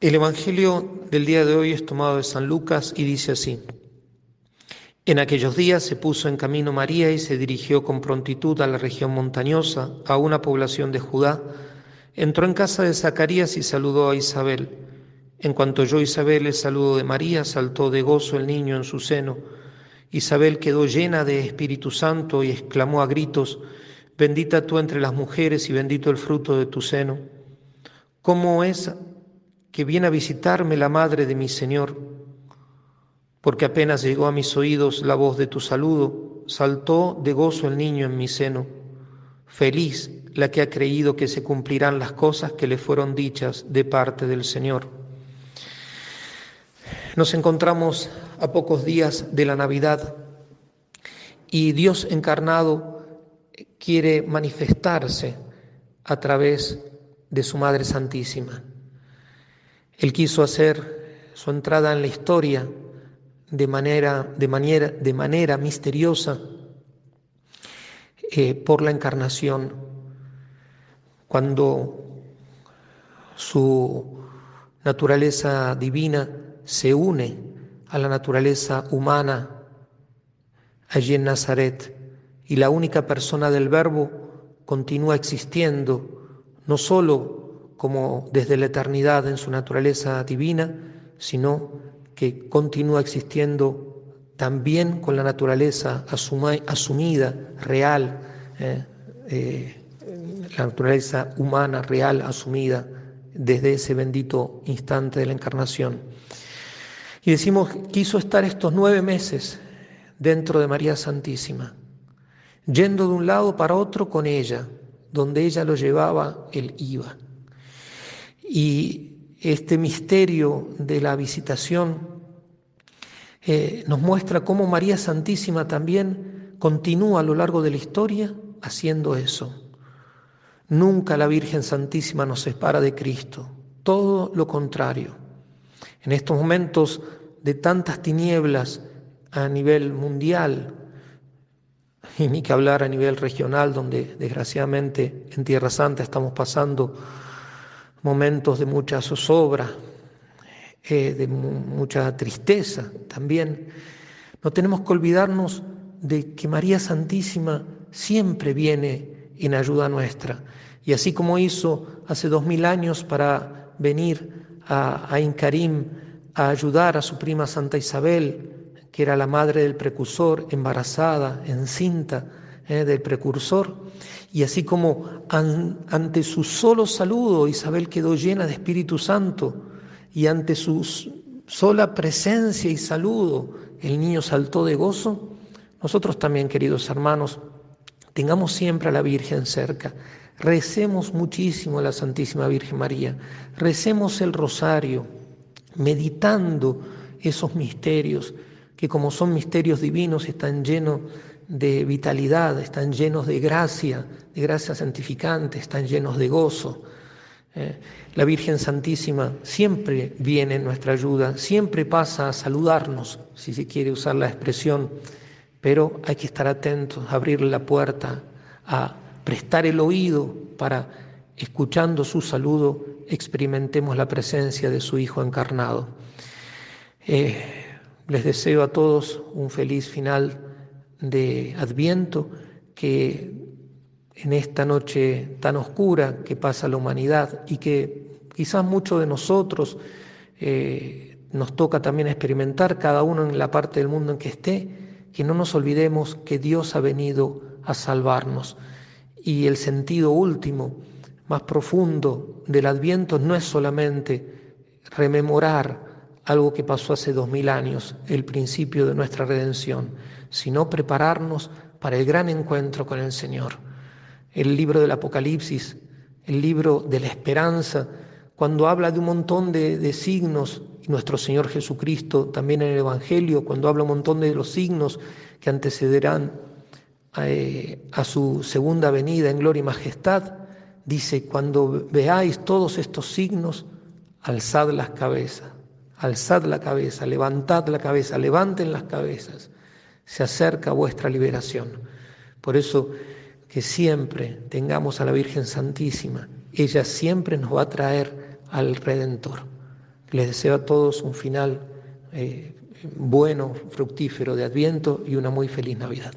El Evangelio del día de hoy es tomado de San Lucas y dice así. En aquellos días se puso en camino María y se dirigió con prontitud a la región montañosa, a una población de Judá. Entró en casa de Zacarías y saludó a Isabel. En cuanto oyó Isabel el saludo de María, saltó de gozo el niño en su seno. Isabel quedó llena de Espíritu Santo y exclamó a gritos, Bendita tú entre las mujeres y bendito el fruto de tu seno. ¿Cómo es que viene a visitarme la madre de mi Señor, porque apenas llegó a mis oídos la voz de tu saludo, saltó de gozo el niño en mi seno. Feliz la que ha creído que se cumplirán las cosas que le fueron dichas de parte del Señor. Nos encontramos a pocos días de la Navidad y Dios encarnado quiere manifestarse a través de su Madre Santísima. Él quiso hacer su entrada en la historia de manera, de manera, de manera misteriosa eh, por la encarnación, cuando su naturaleza divina se une a la naturaleza humana allí en Nazaret y la única persona del Verbo continúa existiendo, no solo como desde la eternidad en su naturaleza divina, sino que continúa existiendo también con la naturaleza asumida, real, eh, eh, la naturaleza humana, real, asumida desde ese bendito instante de la encarnación. Y decimos, quiso estar estos nueve meses dentro de María Santísima, yendo de un lado para otro con ella, donde ella lo llevaba, él iba. Y este misterio de la visitación eh, nos muestra cómo María Santísima también continúa a lo largo de la historia haciendo eso. Nunca la Virgen Santísima nos separa de Cristo, todo lo contrario. En estos momentos de tantas tinieblas a nivel mundial, y ni que hablar a nivel regional, donde desgraciadamente en Tierra Santa estamos pasando momentos de mucha zozobra, eh, de mucha tristeza también. No tenemos que olvidarnos de que María Santísima siempre viene en ayuda nuestra. Y así como hizo hace dos mil años para venir a, a Incarim a ayudar a su prima Santa Isabel, que era la madre del precursor, embarazada, encinta eh, del precursor, y así como ante su solo saludo Isabel quedó llena de Espíritu Santo y ante su sola presencia y saludo el niño saltó de gozo, nosotros también, queridos hermanos, tengamos siempre a la Virgen cerca, recemos muchísimo a la Santísima Virgen María, recemos el rosario, meditando esos misterios que como son misterios divinos están llenos de vitalidad, están llenos de gracia, de gracia santificante, están llenos de gozo. Eh, la Virgen Santísima siempre viene en nuestra ayuda, siempre pasa a saludarnos, si se quiere usar la expresión, pero hay que estar atentos, abrirle la puerta, a prestar el oído para, escuchando su saludo, experimentemos la presencia de su Hijo encarnado. Eh, les deseo a todos un feliz final de Adviento que en esta noche tan oscura que pasa la humanidad y que quizás muchos de nosotros eh, nos toca también experimentar, cada uno en la parte del mundo en que esté, que no nos olvidemos que Dios ha venido a salvarnos. Y el sentido último, más profundo del Adviento no es solamente rememorar algo que pasó hace dos mil años, el principio de nuestra redención, sino prepararnos para el gran encuentro con el Señor. El libro del Apocalipsis, el libro de la esperanza, cuando habla de un montón de, signos, y nuestro Señor Jesucristo también en el Evangelio, cuando habla un montón de los signos que antecederán eh, a su segunda venida en gloria y majestad, dice, cuando veáis todos estos signos, alzad las cabezas, alzad la cabeza, levantad la cabeza, levanten las cabezas, se acerca vuestra liberación. Por eso que siempre tengamos a la Virgen Santísima, ella siempre nos va a traer al Redentor. Les deseo a todos un final eh, bueno, fructífero de Adviento y una muy feliz Navidad.